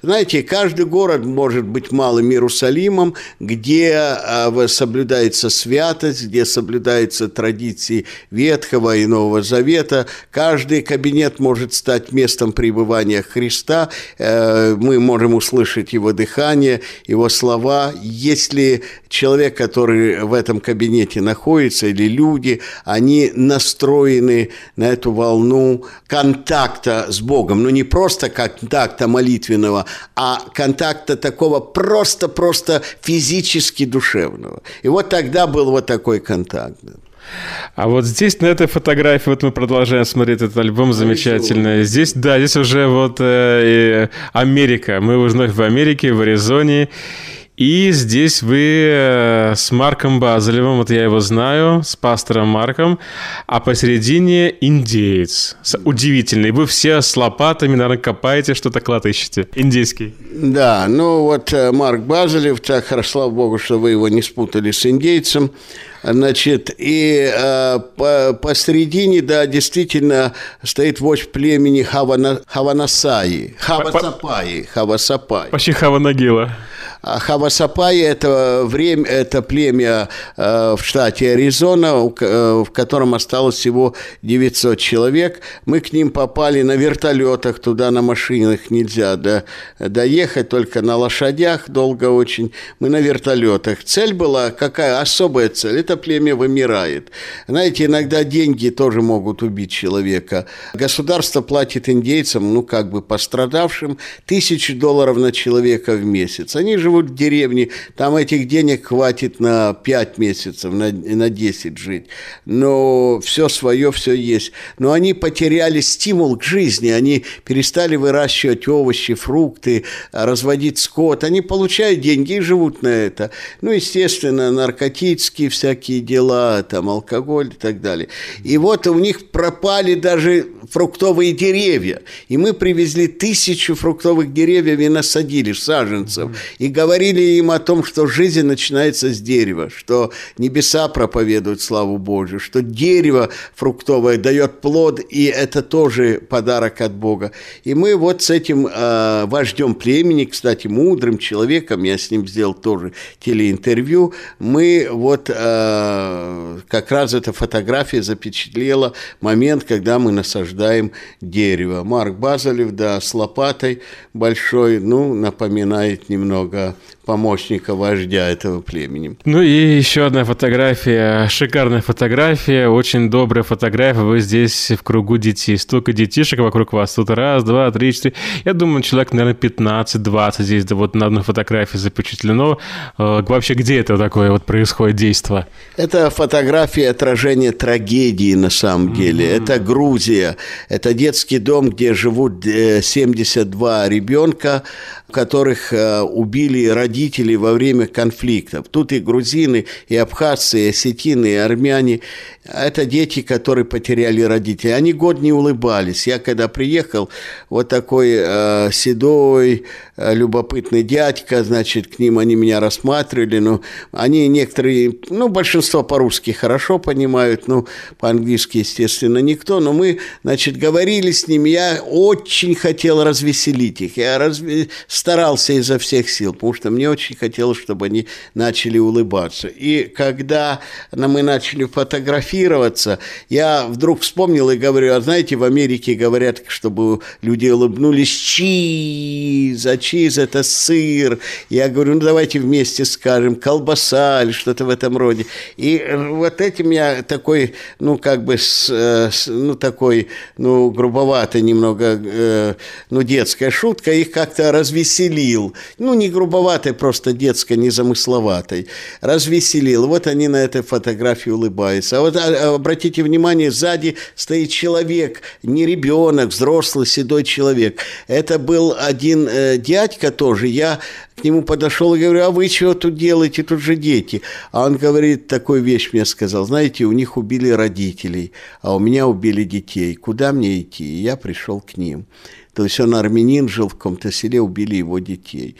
Знаете, каждый город может быть малым Иерусалимом, где а, соблюдается святость, где соблюдаются традиции Ветхого и Нового Завета. Каждый кабинет может стать местом пребывания Христа. Э, мы можем услышать его дыхание, его слова. Если человек, который в этом кабинете находится, или люди, они настроены на эту волну контакта с Богом. Но не просто контакта молитвенного, духовного, а контакта такого просто-просто физически душевного. И вот тогда был вот такой контакт. А вот здесь, на этой фотографии, вот мы продолжаем смотреть этот альбом замечательный. Здесь, да, здесь уже вот э, Америка. Мы уже вновь в Америке, в Аризоне. И здесь вы э, с Марком Базелевым, вот я его знаю, с пастором Марком, а посередине индеец. Удивительный. Вы все с лопатами, наверное, копаете, что-то клад ищете. Индейский. Да, ну вот э, Марк Базелев, так, слава богу, что вы его не спутали с индейцем. Значит, и э, по, посередине, да, действительно стоит вождь племени Хавана, Хаванасаи, Хавасапаи, Хавасапаи. Почти Хаванагила. А Хавасапай – это, время, это племя э, в штате Аризона, э, в котором осталось всего 900 человек. Мы к ним попали на вертолетах, туда на машинах нельзя да, доехать, только на лошадях долго очень. Мы на вертолетах. Цель была какая? Особая цель. Это племя вымирает. Знаете, иногда деньги тоже могут убить человека. Государство платит индейцам, ну как бы пострадавшим, тысячу долларов на человека в месяц. Они живут в деревне, там этих денег хватит на 5 месяцев, на, на 10 жить. Но все свое, все есть. Но они потеряли стимул к жизни, они перестали выращивать овощи, фрукты, разводить скот. Они получают деньги и живут на это. Ну, естественно, наркотические всякие дела, там, алкоголь и так далее. И вот у них пропали даже фруктовые деревья. И мы привезли тысячу фруктовых деревьев и насадили саженцев. И говорили им о том, что жизнь начинается с дерева, что небеса проповедуют славу Божию, что дерево фруктовое дает плод, и это тоже подарок от Бога. И мы вот с этим э, вождем племени, кстати, мудрым человеком, я с ним сделал тоже телеинтервью, мы вот э, как раз эта фотография запечатлела момент, когда мы насаждаем дерево. Марк Базалев, да, с лопатой большой, ну, напоминает немного помощника вождя этого племени. Ну и еще одна фотография, шикарная фотография, очень добрая фотография. Вы здесь в кругу детей, столько детишек вокруг вас. Тут раз, два, три, четыре. Я думаю, человек, наверное, 15-20 здесь да, вот на одной фотографии запечатлено. Э, вообще, где это такое вот происходит действо? Это фотография отражения трагедии на самом деле. Mm-hmm. Это Грузия. Это детский дом, где живут 72 э, ребенка, которых э, убили родители во время конфликтов. Тут и грузины, и абхазцы, и осетины, и армяне. Это дети, которые потеряли родителей. Они год не улыбались. Я когда приехал, вот такой э, седой, э, любопытный дядька, значит, к ним они меня рассматривали. Ну, они некоторые, ну, большинство по-русски хорошо понимают, ну, по-английски, естественно, никто. Но мы, значит, говорили с ними. Я очень хотел развеселить их. Я разве... старался изо всех сил, потому что мне очень хотелось, чтобы они начали улыбаться. И когда мы начали фотографировать, фотографироваться, я вдруг вспомнил и говорю, а знаете, в Америке говорят, чтобы люди улыбнулись, чиз, а чиз – это сыр. Я говорю, ну давайте вместе скажем, колбаса или что-то в этом роде. И вот этим я такой, ну как бы, с, с, ну такой, ну грубовато немного, э, ну детская шутка, их как-то развеселил. Ну не грубоватой, просто детской, незамысловатой. Развеселил. Вот они на этой фотографии улыбаются. А вот а, обратите внимание, сзади стоит человек, не ребенок, взрослый седой человек. Это был один э, дядька тоже. Я к нему подошел и говорю, а вы чего тут делаете, тут же дети. А он говорит, такую вещь мне сказал, знаете, у них убили родителей, а у меня убили детей. Куда мне идти? И я пришел к ним. То есть он армянин, жил в каком-то селе, убили его детей.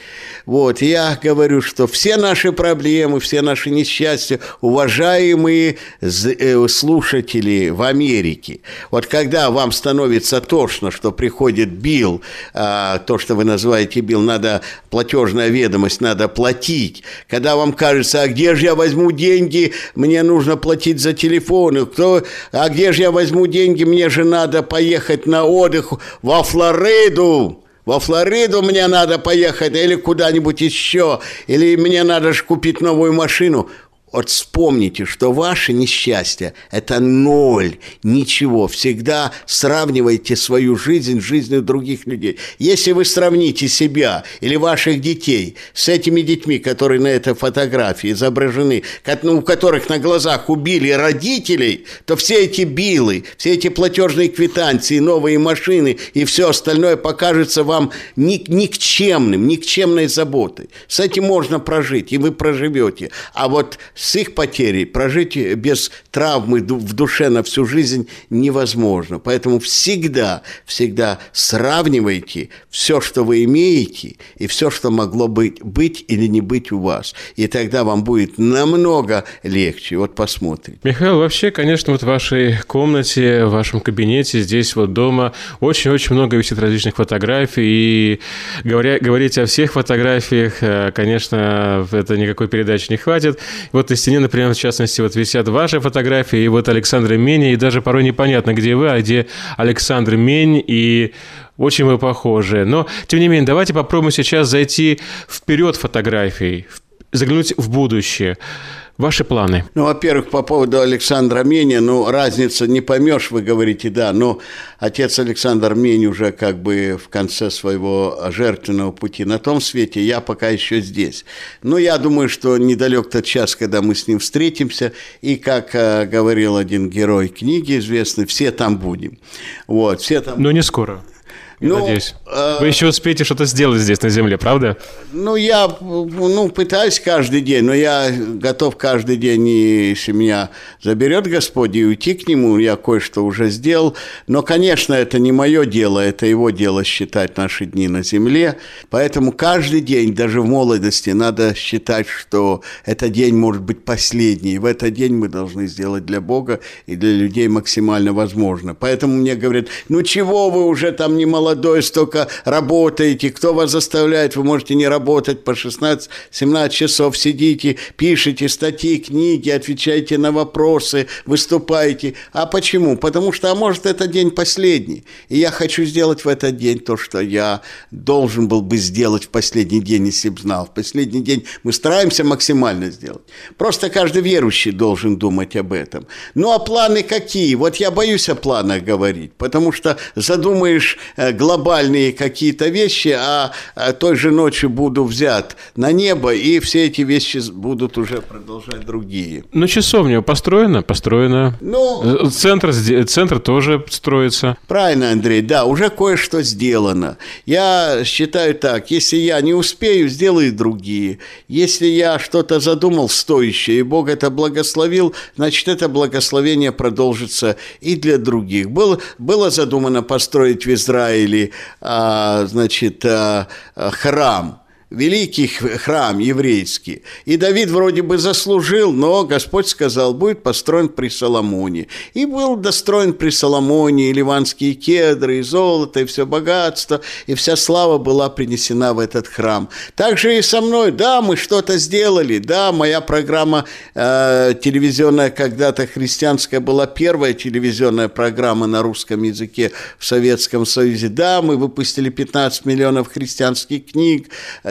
Вот, я говорю, что все наши проблемы, все наши несчастья, уважаемые э, слушатели в Америке, вот когда вам становится тошно, что приходит Билл, а, то, что вы называете Билл, надо платежная ведомость, надо платить. Когда вам кажется, а где же я возьму деньги, мне нужно платить за телефоны, кто, а где же я возьму деньги, мне же надо поехать на отдых во Флориду, Флориду. Во Флориду мне надо поехать или куда-нибудь еще, или мне надо же купить новую машину. Вот вспомните, что ваше несчастье – это ноль, ничего. Всегда сравнивайте свою жизнь с жизнью других людей. Если вы сравните себя или ваших детей с этими детьми, которые на этой фотографии изображены, ну, у которых на глазах убили родителей, то все эти билы, все эти платежные квитанции, новые машины и все остальное покажется вам никчемным, никчемной заботой. С этим можно прожить, и вы проживете. А вот с их потерей прожить без травмы в душе на всю жизнь невозможно. Поэтому всегда, всегда сравнивайте все, что вы имеете, и все, что могло быть, быть или не быть у вас. И тогда вам будет намного легче. Вот посмотрим. Михаил, вообще, конечно, вот в вашей комнате, в вашем кабинете, здесь вот дома очень-очень много висит различных фотографий. И говоря, говорить о всех фотографиях, э, конечно, это никакой передачи не хватит. Вот на стене, например, в частности, вот висят ваши фотографии, и вот Александра Мени, и даже порой непонятно, где вы, а где Александр Мень, и очень вы похожи. Но, тем не менее, давайте попробуем сейчас зайти вперед фотографий, заглянуть в будущее. Ваши планы? Ну, во-первых, по поводу Александра Мени, ну, разница не поймешь, вы говорите, да, но отец Александр Мень уже как бы в конце своего жертвенного пути на том свете, я пока еще здесь. Но я думаю, что недалек тот час, когда мы с ним встретимся, и, как э, говорил один герой книги известный, все там будем. Вот, все там... Но не скоро ну, надеюсь. Э, Вы еще успеете что-то сделать здесь на Земле, правда? Ну, я ну, пытаюсь каждый день, но я готов каждый день, если меня заберет Господь, и уйти к Нему, я кое-что уже сделал. Но, конечно, это не мое дело, это Его дело считать наши дни на Земле. Поэтому каждый день, даже в молодости, надо считать, что этот день может быть последний. И в этот день мы должны сделать для Бога и для людей максимально возможно. Поэтому мне говорят, ну чего вы уже там не молодые, молодой, столько работаете, кто вас заставляет, вы можете не работать по 16-17 часов, сидите, пишите статьи, книги, отвечаете на вопросы, выступаете. А почему? Потому что, а может, это день последний, и я хочу сделать в этот день то, что я должен был бы сделать в последний день, если бы знал. В последний день мы стараемся максимально сделать. Просто каждый верующий должен думать об этом. Ну, а планы какие? Вот я боюсь о планах говорить, потому что задумаешь э, глобальные какие-то вещи, а, а той же ночью буду взят на небо, и все эти вещи будут уже продолжать другие. Ну, часовня построена? Построена. Ну, центр, центр тоже строится. Правильно, Андрей, да, уже кое-что сделано. Я считаю так, если я не успею, сделаю другие. Если я что-то задумал стоящее, и Бог это благословил, значит, это благословение продолжится и для других. Было, было задумано построить в Израиле построили, а, значит, а, храм – великий храм еврейский. И Давид вроде бы заслужил, но Господь сказал, будет построен при Соломоне. И был достроен при Соломоне и ливанские кедры, и золото, и все богатство, и вся слава была принесена в этот храм. Так же и со мной. Да, мы что-то сделали. Да, моя программа э, телевизионная когда-то христианская была первая телевизионная программа на русском языке в Советском Союзе. Да, мы выпустили 15 миллионов христианских книг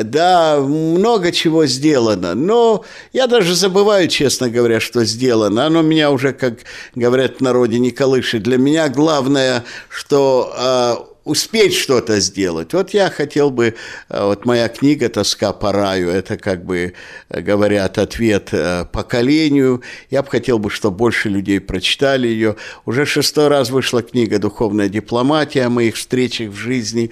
да, много чего сделано, но я даже забываю, честно говоря, что сделано. Оно меня уже, как говорят в народе, не колышет. Для меня главное, что э, успеть что-то сделать. Вот я хотел бы, а, вот моя книга «Тоска по раю», это, как бы говорят, ответ э, поколению. Я бы хотел бы, чтобы больше людей прочитали ее. Уже шестой раз вышла книга «Духовная дипломатия» о моих встречах в жизни.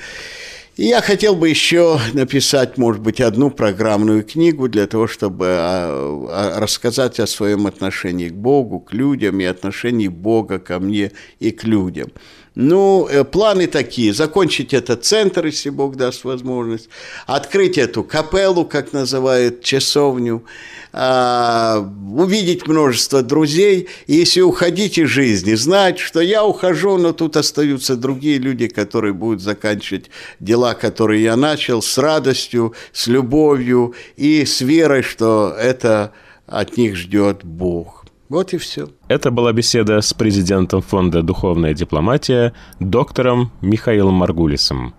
И я хотел бы еще написать, может быть, одну программную книгу для того, чтобы а, а, рассказать о своем отношении к Богу, к людям и отношении Бога ко мне и к людям. Ну, э, планы такие. Закончить этот центр, если Бог даст возможность. Открыть эту капеллу, как называют, часовню. А, увидеть множество друзей. И если уходить из жизни, знать, что я ухожу, но тут остаются другие люди, которые будут заканчивать дела, которые я начал, с радостью, с любовью и с верой, что это от них ждет Бог. Вот и все. Это была беседа с президентом фонда «Духовная дипломатия» доктором Михаилом Маргулисом.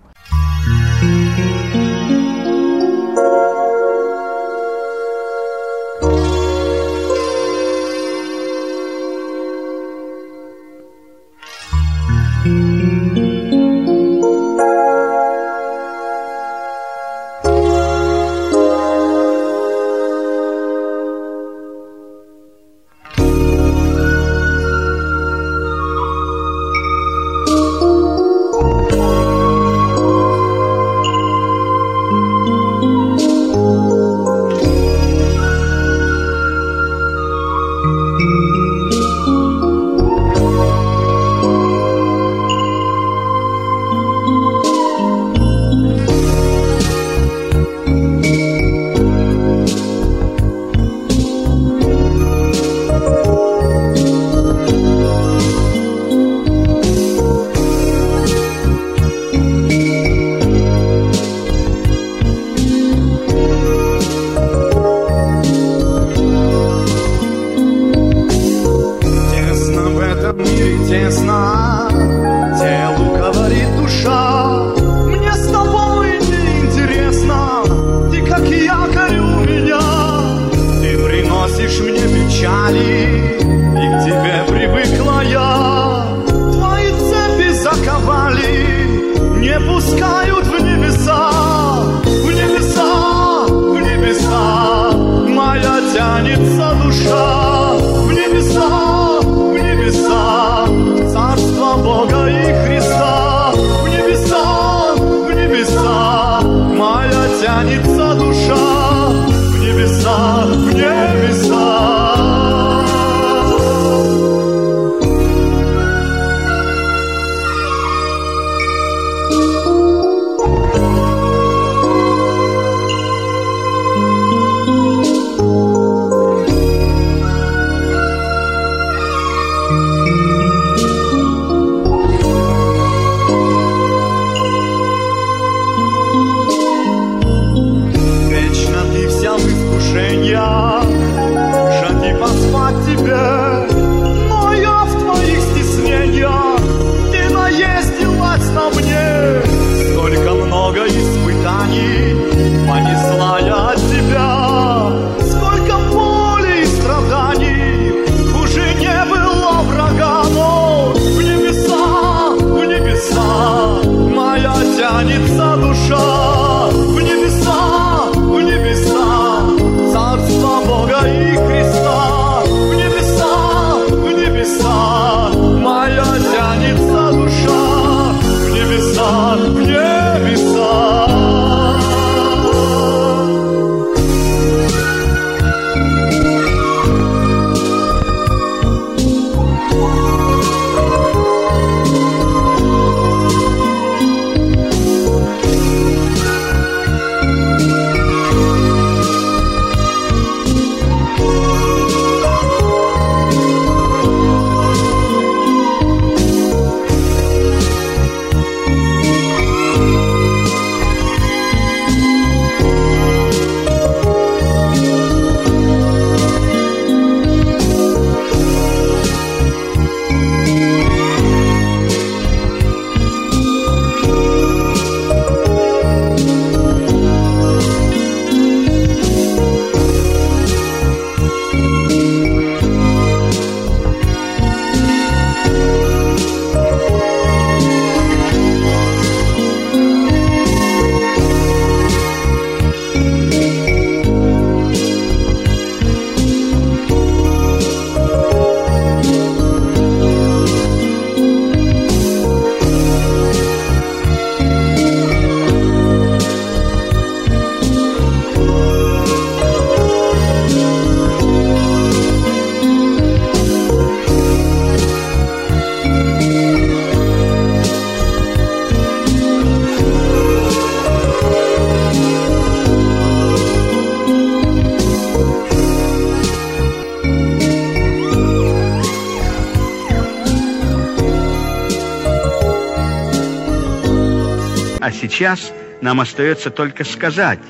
сейчас нам остается только сказать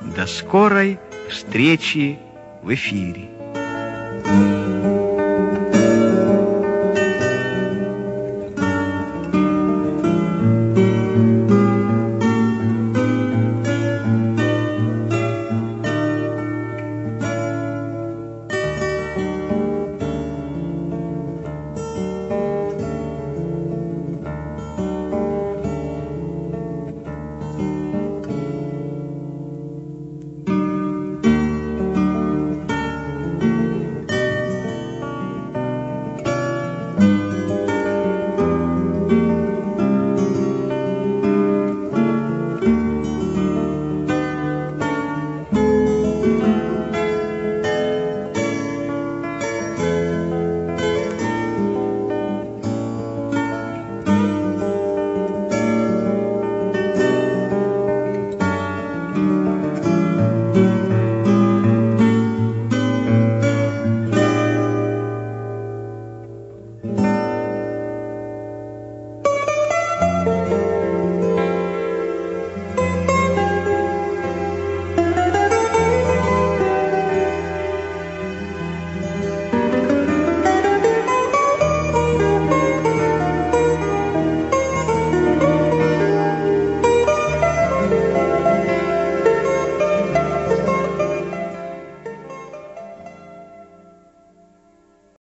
«До скорой встречи в эфире». Thank you.